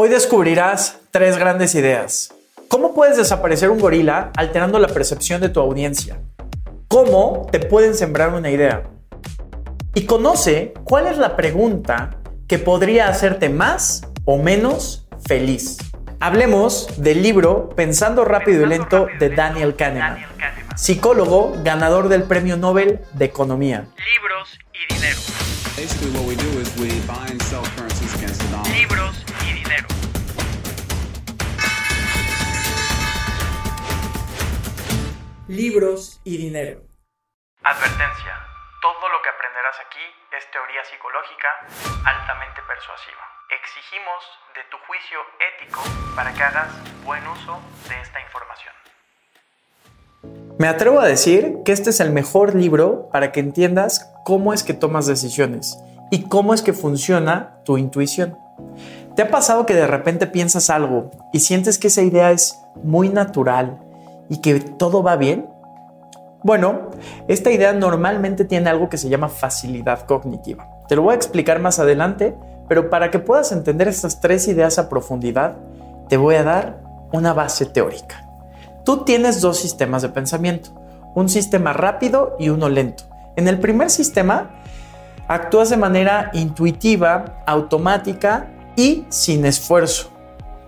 Hoy descubrirás tres grandes ideas. ¿Cómo puedes desaparecer un gorila alterando la percepción de tu audiencia? ¿Cómo te pueden sembrar una idea? Y conoce cuál es la pregunta que podría hacerte más o menos feliz. Hablemos del libro Pensando rápido y lento de Daniel Kahneman, psicólogo ganador del Premio Nobel de Economía. Libros y dinero. Libros dinero. Libros y dinero. Advertencia. Todo lo que aprenderás aquí es teoría psicológica altamente persuasiva. Exigimos de tu juicio ético para que hagas buen uso de esta información. Me atrevo a decir que este es el mejor libro para que entiendas cómo es que tomas decisiones y cómo es que funciona tu intuición. ¿Te ha pasado que de repente piensas algo y sientes que esa idea es muy natural y que todo va bien? Bueno, esta idea normalmente tiene algo que se llama facilidad cognitiva. Te lo voy a explicar más adelante, pero para que puedas entender estas tres ideas a profundidad, te voy a dar una base teórica. Tú tienes dos sistemas de pensamiento, un sistema rápido y uno lento. En el primer sistema, actúas de manera intuitiva, automática y sin esfuerzo.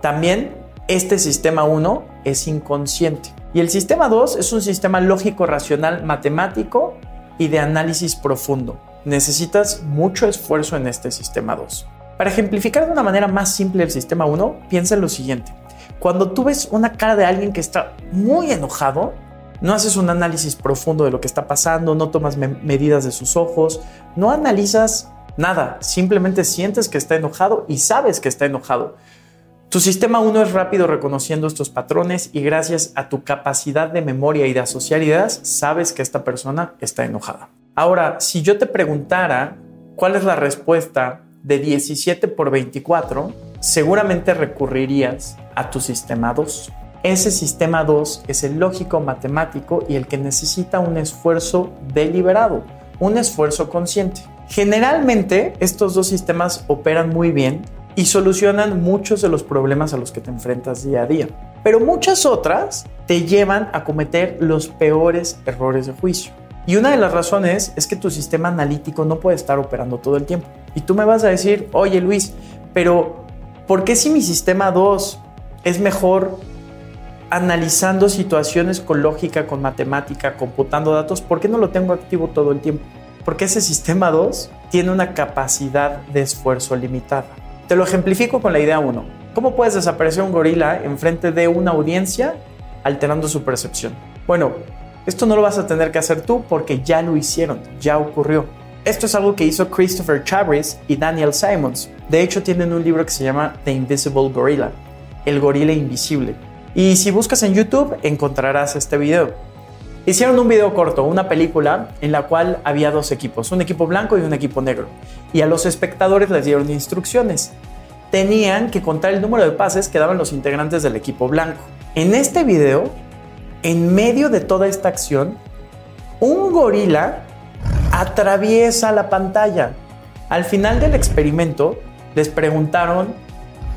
También este sistema 1 es inconsciente. Y el sistema 2 es un sistema lógico, racional, matemático y de análisis profundo. Necesitas mucho esfuerzo en este sistema 2. Para ejemplificar de una manera más simple el sistema 1, piensa en lo siguiente. Cuando tú ves una cara de alguien que está muy enojado, no haces un análisis profundo de lo que está pasando, no tomas medidas de sus ojos, no analizas nada, simplemente sientes que está enojado y sabes que está enojado. Tu sistema 1 es rápido reconociendo estos patrones y gracias a tu capacidad de memoria y de asociar ideas, sabes que esta persona está enojada. Ahora, si yo te preguntara cuál es la respuesta de 17 por 24, seguramente recurrirías a tu sistema 2. Ese sistema 2 es el lógico matemático y el que necesita un esfuerzo deliberado, un esfuerzo consciente. Generalmente estos dos sistemas operan muy bien y solucionan muchos de los problemas a los que te enfrentas día a día. Pero muchas otras te llevan a cometer los peores errores de juicio. Y una de las razones es que tu sistema analítico no puede estar operando todo el tiempo. Y tú me vas a decir, oye Luis, pero ¿por qué si mi sistema 2 es mejor analizando situaciones con lógica, con matemática, computando datos, ¿por qué no lo tengo activo todo el tiempo? Porque ese sistema 2 tiene una capacidad de esfuerzo limitada. Te lo ejemplifico con la idea 1. ¿Cómo puedes desaparecer un gorila enfrente de una audiencia alterando su percepción? Bueno, esto no lo vas a tener que hacer tú porque ya lo hicieron, ya ocurrió. Esto es algo que hizo Christopher Chabris y Daniel Simons. De hecho, tienen un libro que se llama The Invisible Gorilla, el gorila invisible. Y si buscas en YouTube encontrarás este video. Hicieron un video corto, una película en la cual había dos equipos, un equipo blanco y un equipo negro. Y a los espectadores les dieron instrucciones. Tenían que contar el número de pases que daban los integrantes del equipo blanco. En este video, en medio de toda esta acción, un gorila atraviesa la pantalla. Al final del experimento, les preguntaron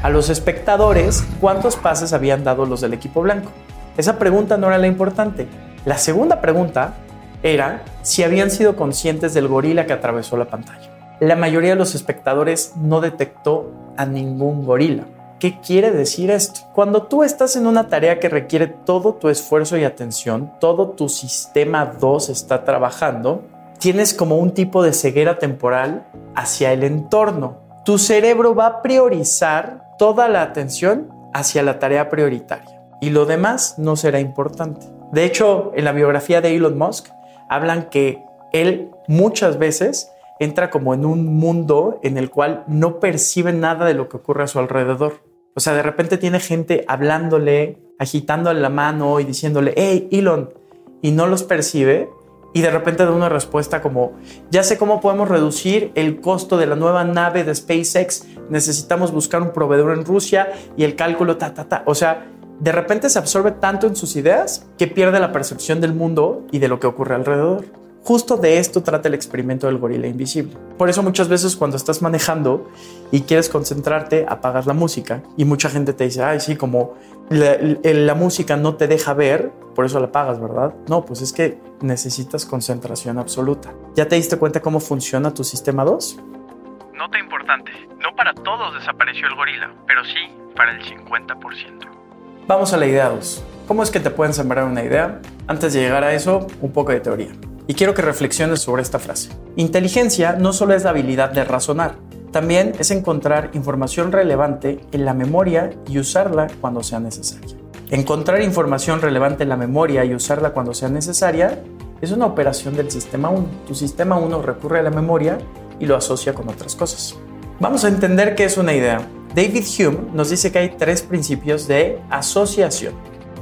a los espectadores cuántos pases habían dado los del equipo blanco. Esa pregunta no era la importante. La segunda pregunta era si habían sido conscientes del gorila que atravesó la pantalla. La mayoría de los espectadores no detectó a ningún gorila. ¿Qué quiere decir esto? Cuando tú estás en una tarea que requiere todo tu esfuerzo y atención, todo tu sistema 2 está trabajando, tienes como un tipo de ceguera temporal hacia el entorno. Tu cerebro va a priorizar toda la atención hacia la tarea prioritaria y lo demás no será importante. De hecho, en la biografía de Elon Musk hablan que él muchas veces entra como en un mundo en el cual no percibe nada de lo que ocurre a su alrededor. O sea, de repente tiene gente hablándole, agitándole la mano y diciéndole, hey, Elon, y no los percibe. Y de repente da una respuesta como, ya sé cómo podemos reducir el costo de la nueva nave de SpaceX, necesitamos buscar un proveedor en Rusia y el cálculo, ta, ta, ta. O sea, de repente se absorbe tanto en sus ideas que pierde la percepción del mundo y de lo que ocurre alrededor. Justo de esto trata el experimento del gorila invisible. Por eso muchas veces cuando estás manejando y quieres concentrarte, apagas la música y mucha gente te dice, ay, sí, como la, música no te deja ver, por eso la apagas, ¿verdad? No, pues es que necesitas concentración absoluta. ¿Ya te diste cuenta cómo funciona tu sistema 2? Nota importante, no para todos desapareció el gorila, pero sí para el 50%. Vamos a la idea 2. ¿Cómo es que te pueden sembrar una idea? Antes de llegar a eso, un poco de teoría. Y quiero que reflexiones sobre esta frase. Inteligencia no solo es la habilidad de razonar, también es encontrar información relevante en la memoria y usarla cuando sea necesaria. Encontrar información relevante en la memoria y usarla cuando sea necesaria es una operación del sistema 1. Tu sistema 1 recurre a la memoria y lo asocia con otras cosas. Vamos a entender qué es una idea. David Hume nos dice que hay tres principios de asociación.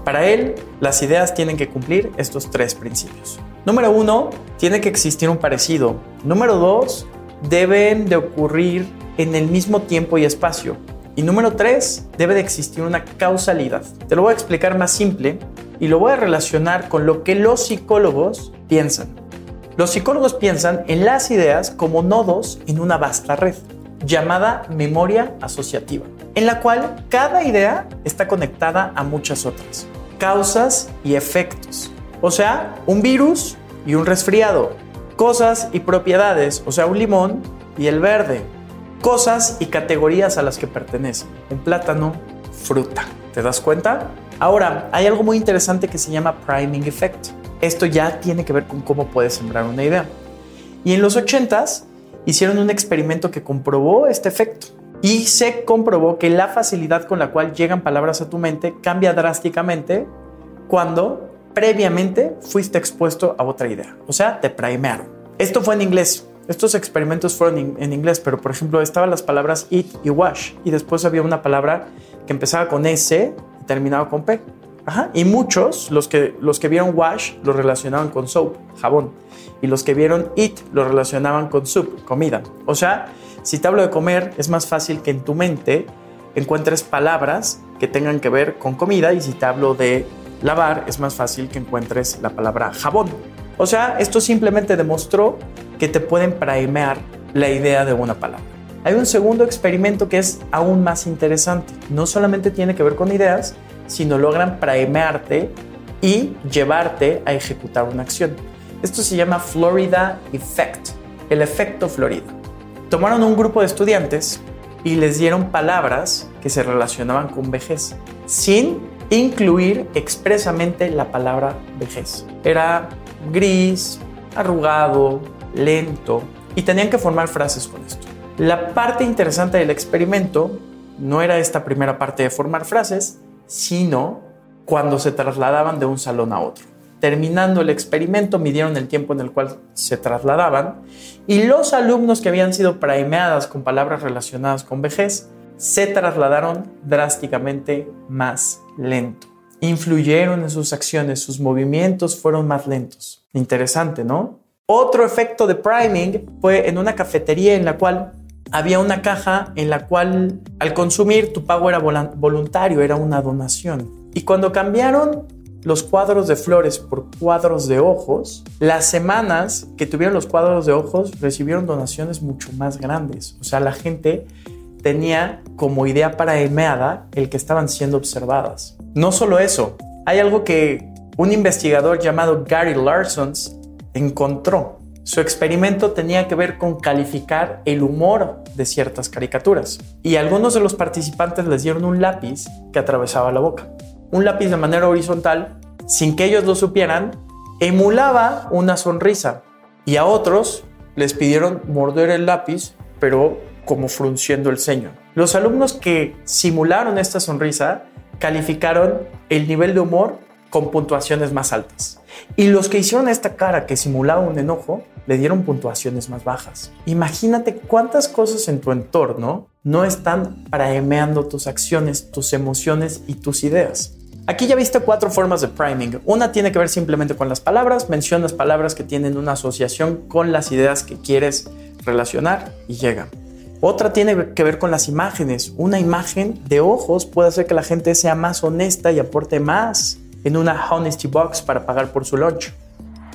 Para él, las ideas tienen que cumplir estos tres principios. Número uno, tiene que existir un parecido. Número dos, deben de ocurrir en el mismo tiempo y espacio. Y número tres, debe de existir una causalidad. Te lo voy a explicar más simple y lo voy a relacionar con lo que los psicólogos piensan. Los psicólogos piensan en las ideas como nodos en una vasta red llamada memoria asociativa, en la cual cada idea está conectada a muchas otras, causas y efectos. O sea, un virus y un resfriado. Cosas y propiedades, o sea, un limón y el verde. Cosas y categorías a las que pertenecen. Un plátano, fruta. ¿Te das cuenta? Ahora, hay algo muy interesante que se llama priming effect. Esto ya tiene que ver con cómo puedes sembrar una idea. Y en los 80s hicieron un experimento que comprobó este efecto. Y se comprobó que la facilidad con la cual llegan palabras a tu mente cambia drásticamente cuando previamente fuiste expuesto a otra idea. O sea, te primearon. Esto fue en inglés. Estos experimentos fueron en inglés, pero por ejemplo estaban las palabras eat y wash y después había una palabra que empezaba con S y terminaba con P. Ajá. Y muchos, los que, los que vieron wash, lo relacionaban con soap, jabón. Y los que vieron eat, lo relacionaban con soup, comida. O sea, si te hablo de comer, es más fácil que en tu mente encuentres palabras que tengan que ver con comida. Y si te hablo de lavar, es más fácil que encuentres la palabra jabón. O sea, esto simplemente demostró que te pueden primear la idea de una palabra. Hay un segundo experimento que es aún más interesante. No solamente tiene que ver con ideas, sino logran primearte y llevarte a ejecutar una acción. Esto se llama Florida Effect, el efecto Florida. Tomaron un grupo de estudiantes y les dieron palabras que se relacionaban con vejez, sin incluir expresamente la palabra vejez. Era gris, arrugado, lento, y tenían que formar frases con esto. La parte interesante del experimento no era esta primera parte de formar frases, sino cuando se trasladaban de un salón a otro. Terminando el experimento, midieron el tiempo en el cual se trasladaban y los alumnos que habían sido primeadas con palabras relacionadas con vejez se trasladaron drásticamente más lento. Influyeron en sus acciones, sus movimientos fueron más lentos. Interesante, ¿no? Otro efecto de priming fue en una cafetería en la cual había una caja en la cual al consumir tu pago era voluntario, era una donación. Y cuando cambiaron los cuadros de flores por cuadros de ojos, las semanas que tuvieron los cuadros de ojos recibieron donaciones mucho más grandes. O sea, la gente tenía como idea para emeada el que estaban siendo observadas. No solo eso, hay algo que un investigador llamado Gary Larsons encontró. Su experimento tenía que ver con calificar el humor de ciertas caricaturas. Y algunos de los participantes les dieron un lápiz que atravesaba la boca. Un lápiz de manera horizontal, sin que ellos lo supieran, emulaba una sonrisa. Y a otros les pidieron morder el lápiz, pero como frunciendo el ceño. Los alumnos que simularon esta sonrisa calificaron el nivel de humor con puntuaciones más altas. Y los que hicieron esta cara que simulaba un enojo le dieron puntuaciones más bajas. Imagínate cuántas cosas en tu entorno no están paraemeando tus acciones, tus emociones y tus ideas. Aquí ya viste cuatro formas de priming. Una tiene que ver simplemente con las palabras, mencionas palabras que tienen una asociación con las ideas que quieres relacionar y llega. Otra tiene que ver con las imágenes. Una imagen de ojos puede hacer que la gente sea más honesta y aporte más en una honesty box para pagar por su lunch.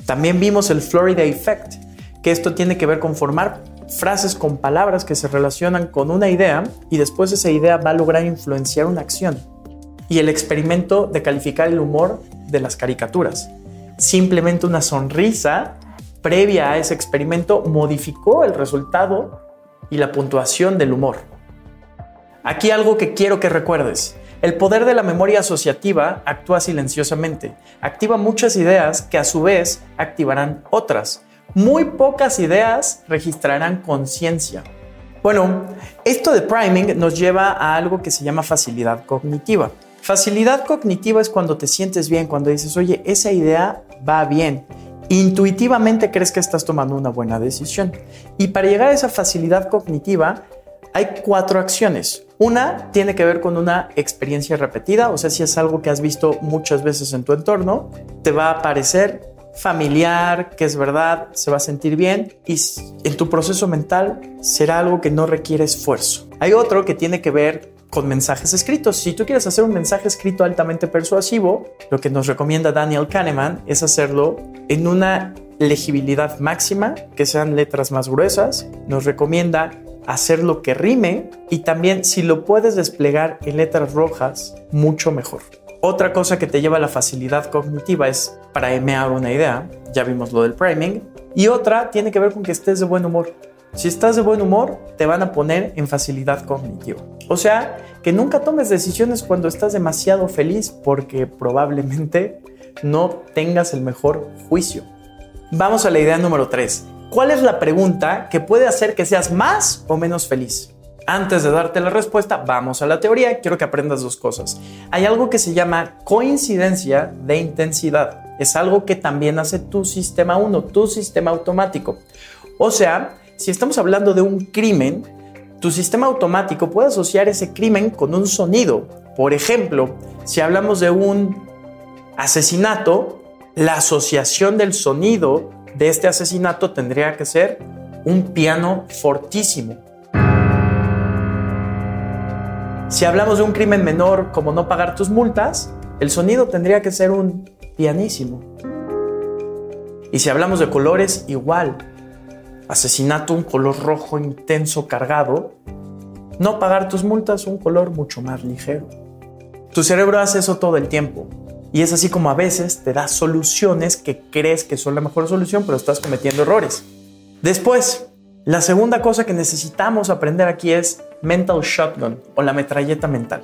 También vimos el Florida Effect, que esto tiene que ver con formar frases con palabras que se relacionan con una idea y después esa idea va a lograr influenciar una acción. Y el experimento de calificar el humor de las caricaturas. Simplemente una sonrisa previa a ese experimento modificó el resultado y la puntuación del humor. Aquí algo que quiero que recuerdes. El poder de la memoria asociativa actúa silenciosamente, activa muchas ideas que a su vez activarán otras. Muy pocas ideas registrarán conciencia. Bueno, esto de priming nos lleva a algo que se llama facilidad cognitiva. Facilidad cognitiva es cuando te sientes bien, cuando dices, oye, esa idea va bien. Intuitivamente crees que estás tomando una buena decisión. Y para llegar a esa facilidad cognitiva, hay cuatro acciones. Una tiene que ver con una experiencia repetida, o sea, si es algo que has visto muchas veces en tu entorno, te va a parecer familiar, que es verdad, se va a sentir bien y en tu proceso mental será algo que no requiere esfuerzo. Hay otro que tiene que ver con mensajes escritos. Si tú quieres hacer un mensaje escrito altamente persuasivo, lo que nos recomienda Daniel Kahneman es hacerlo en una legibilidad máxima, que sean letras más gruesas. Nos recomienda hacer lo que rime y también si lo puedes desplegar en letras rojas, mucho mejor. Otra cosa que te lleva a la facilidad cognitiva es para emear una idea, ya vimos lo del priming, y otra tiene que ver con que estés de buen humor. Si estás de buen humor, te van a poner en facilidad cognitiva. O sea, que nunca tomes decisiones cuando estás demasiado feliz porque probablemente no tengas el mejor juicio. Vamos a la idea número 3. ¿Cuál es la pregunta que puede hacer que seas más o menos feliz? Antes de darte la respuesta, vamos a la teoría. Quiero que aprendas dos cosas. Hay algo que se llama coincidencia de intensidad. Es algo que también hace tu sistema 1, tu sistema automático. O sea, si estamos hablando de un crimen, tu sistema automático puede asociar ese crimen con un sonido. Por ejemplo, si hablamos de un asesinato, la asociación del sonido de este asesinato tendría que ser un piano fortísimo. Si hablamos de un crimen menor como no pagar tus multas, el sonido tendría que ser un pianísimo. Y si hablamos de colores, igual. Asesinato, un color rojo intenso cargado. No pagar tus multas, un color mucho más ligero. Tu cerebro hace eso todo el tiempo. Y es así como a veces te da soluciones que crees que son la mejor solución, pero estás cometiendo errores. Después, la segunda cosa que necesitamos aprender aquí es mental shotgun o la metralleta mental.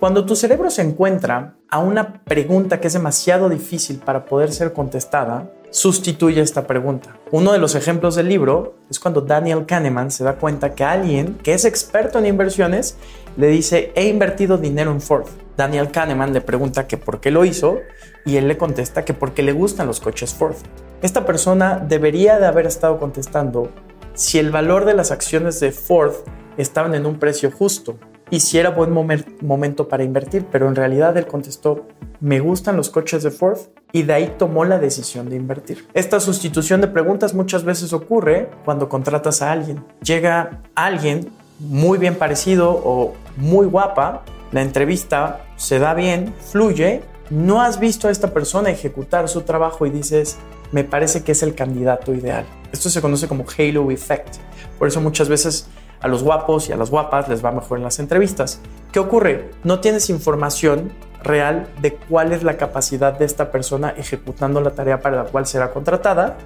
Cuando tu cerebro se encuentra a una pregunta que es demasiado difícil para poder ser contestada, sustituye esta pregunta. Uno de los ejemplos del libro es cuando Daniel Kahneman se da cuenta que alguien que es experto en inversiones le dice, he invertido dinero en Ford. Daniel Kahneman le pregunta que por qué lo hizo y él le contesta que porque le gustan los coches Ford. Esta persona debería de haber estado contestando si el valor de las acciones de Ford estaban en un precio justo y si era buen momento para invertir, pero en realidad él contestó, me gustan los coches de Ford y de ahí tomó la decisión de invertir. Esta sustitución de preguntas muchas veces ocurre cuando contratas a alguien. Llega alguien muy bien parecido o muy guapa, la entrevista se da bien, fluye, no has visto a esta persona ejecutar su trabajo y dices, me parece que es el candidato ideal. Esto se conoce como halo effect. Por eso muchas veces a los guapos y a las guapas les va mejor en las entrevistas. ¿Qué ocurre? No tienes información real de cuál es la capacidad de esta persona ejecutando la tarea para la cual será contratada,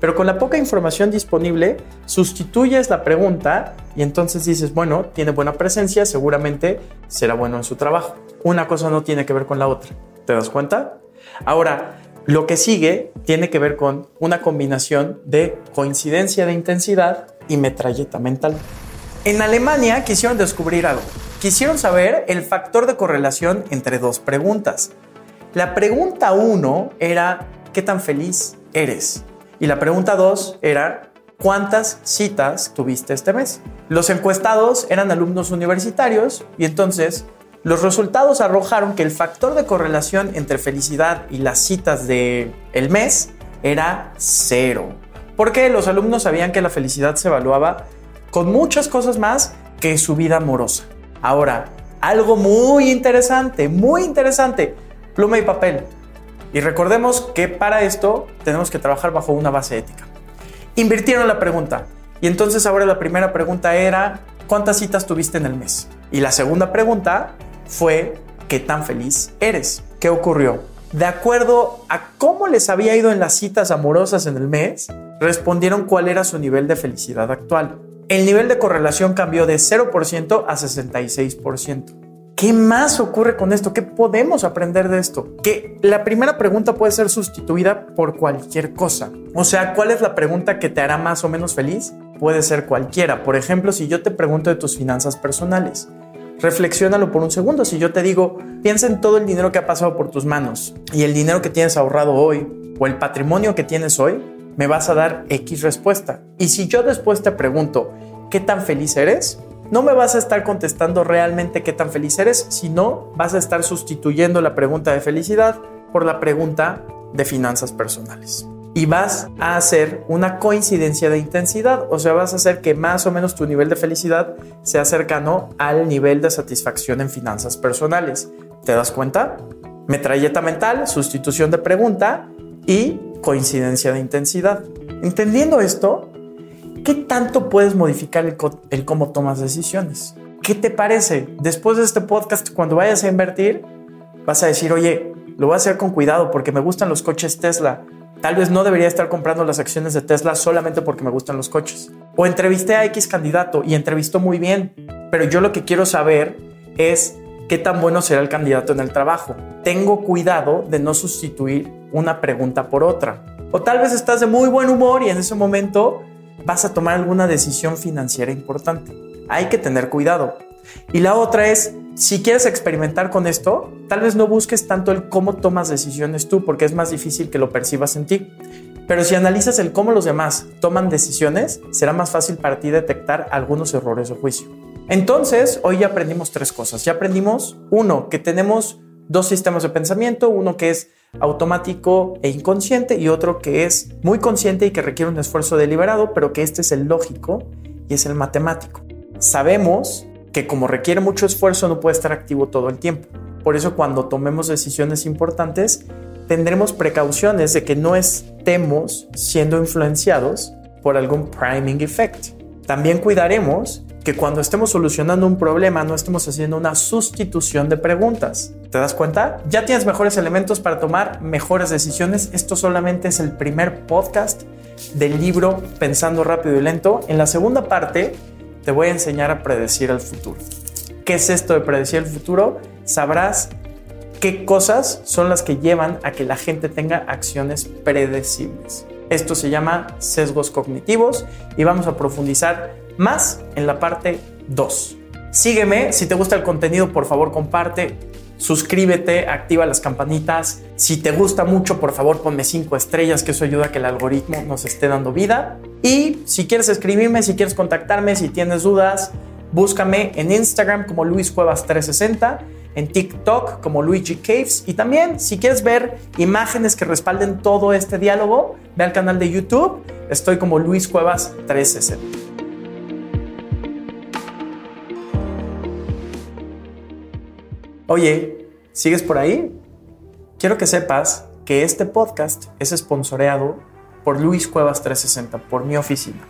pero con la poca información disponible sustituyes la pregunta y entonces dices, bueno, tiene buena presencia, seguramente será bueno en su trabajo. Una cosa no tiene que ver con la otra. ¿Te das cuenta? Ahora, lo que sigue tiene que ver con una combinación de coincidencia de intensidad y metralleta mental. En Alemania quisieron descubrir algo. Quisieron saber el factor de correlación entre dos preguntas. La pregunta 1 era, ¿qué tan feliz eres? Y la pregunta 2 era, ¿cuántas citas tuviste este mes? Los encuestados eran alumnos universitarios y entonces los resultados arrojaron que el factor de correlación entre felicidad y las citas del el mes era cero. Porque los alumnos sabían que la felicidad se evaluaba con muchas cosas más que su vida amorosa. Ahora, algo muy interesante, muy interesante, pluma y papel. Y recordemos que para esto tenemos que trabajar bajo una base ética. Invirtieron la pregunta. Y entonces ahora la primera pregunta era, ¿cuántas citas tuviste en el mes? Y la segunda pregunta fue, ¿qué tan feliz eres? ¿Qué ocurrió? De acuerdo a cómo les había ido en las citas amorosas en el mes, respondieron cuál era su nivel de felicidad actual. El nivel de correlación cambió de 0% a 66%. ¿Qué más ocurre con esto? ¿Qué podemos aprender de esto? Que la primera pregunta puede ser sustituida por cualquier cosa. O sea, ¿cuál es la pregunta que te hará más o menos feliz? Puede ser cualquiera. Por ejemplo, si yo te pregunto de tus finanzas personales, reflexiónalo por un segundo. Si yo te digo, piensa en todo el dinero que ha pasado por tus manos y el dinero que tienes ahorrado hoy o el patrimonio que tienes hoy, me vas a dar X respuesta. Y si yo después te pregunto, ¿qué tan feliz eres? no me vas a estar contestando realmente qué tan feliz eres, sino vas a estar sustituyendo la pregunta de felicidad por la pregunta de finanzas personales. Y vas a hacer una coincidencia de intensidad, o sea, vas a hacer que más o menos tu nivel de felicidad sea cercano al nivel de satisfacción en finanzas personales. ¿Te das cuenta? Metralleta mental, sustitución de pregunta y coincidencia de intensidad. Entendiendo esto, ¿qué tanto puedes modificar el, cómo tomas decisiones? ¿Qué te parece? Después de este podcast, cuando vayas a invertir, vas a decir, oye, lo voy a hacer con cuidado porque me gustan los coches Tesla. Tal vez no debería estar comprando las acciones de Tesla solamente porque me gustan los coches. O entrevisté a X candidato y entrevistó muy bien, pero yo lo que quiero saber es qué tan bueno será el candidato en el trabajo. Tengo cuidado de no sustituir una pregunta por otra. O tal vez estás de muy buen humor y en ese momento vas a tomar alguna decisión financiera importante. Hay que tener cuidado. Y la otra es, si quieres experimentar con esto, tal vez no busques tanto el cómo tomas decisiones tú, porque es más difícil que lo percibas en ti. Pero si analizas el cómo los demás toman decisiones, será más fácil para ti detectar algunos errores de juicio. Entonces, hoy ya aprendimos tres cosas. Ya aprendimos, uno, que tenemos dos sistemas de pensamiento, uno que es automático e inconsciente y otro que es muy consciente y que requiere un esfuerzo deliberado, pero que este es el lógico y es el matemático. Sabemos que como requiere mucho esfuerzo no puede estar activo todo el tiempo. Por eso cuando tomemos decisiones importantes tendremos precauciones de que no estemos siendo influenciados por algún priming effect. También cuidaremos que cuando estemos solucionando un problema no estemos haciendo una sustitución de preguntas. ¿Te das cuenta? Ya tienes mejores elementos para tomar mejores decisiones. Esto solamente es el primer podcast del libro Pensando rápido y lento. En la segunda parte te voy a enseñar a predecir el futuro. ¿Qué es esto de predecir el futuro? Sabrás qué cosas son las que llevan a que la gente tenga acciones predecibles. Esto se llama sesgos cognitivos y vamos a profundizar más en la parte 2. Sígueme, si te gusta el contenido, por favor comparte, suscríbete, activa las campanitas. Si te gusta mucho, por favor ponme 5 estrellas, que eso ayuda a que el algoritmo nos esté dando vida. Y si quieres escribirme, si quieres contactarme, si tienes dudas, búscame en Instagram como Luis Cuevas 360 en TikTok como Luigi Caves y también si quieres ver imágenes que respalden todo este diálogo, ve al canal de YouTube, estoy como Luis Cuevas 360. Oye, ¿sigues por ahí? Quiero que sepas que este podcast es sponsoreado por Luis Cuevas 360, por mi oficina.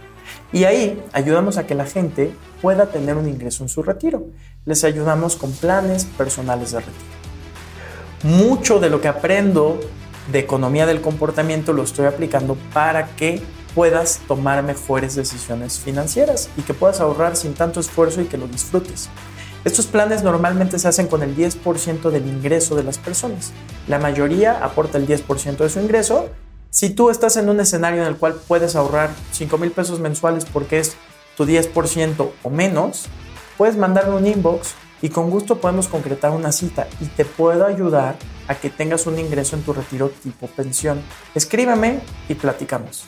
Y ahí ayudamos a que la gente pueda tener un ingreso en su retiro. Les ayudamos con planes personales de retiro. Mucho de lo que aprendo de economía del comportamiento lo estoy aplicando para que puedas tomar mejores decisiones financieras y que puedas ahorrar sin tanto esfuerzo y que lo disfrutes. Estos planes normalmente se hacen con el 10% del ingreso de las personas. La mayoría aporta el 10% de su ingreso. Si tú estás en un escenario en el cual puedes ahorrar 5 mil pesos mensuales porque es tu 10% o menos, puedes mandarme un inbox y con gusto podemos concretar una cita y te puedo ayudar a que tengas un ingreso en tu retiro tipo pensión. Escríbeme y platicamos.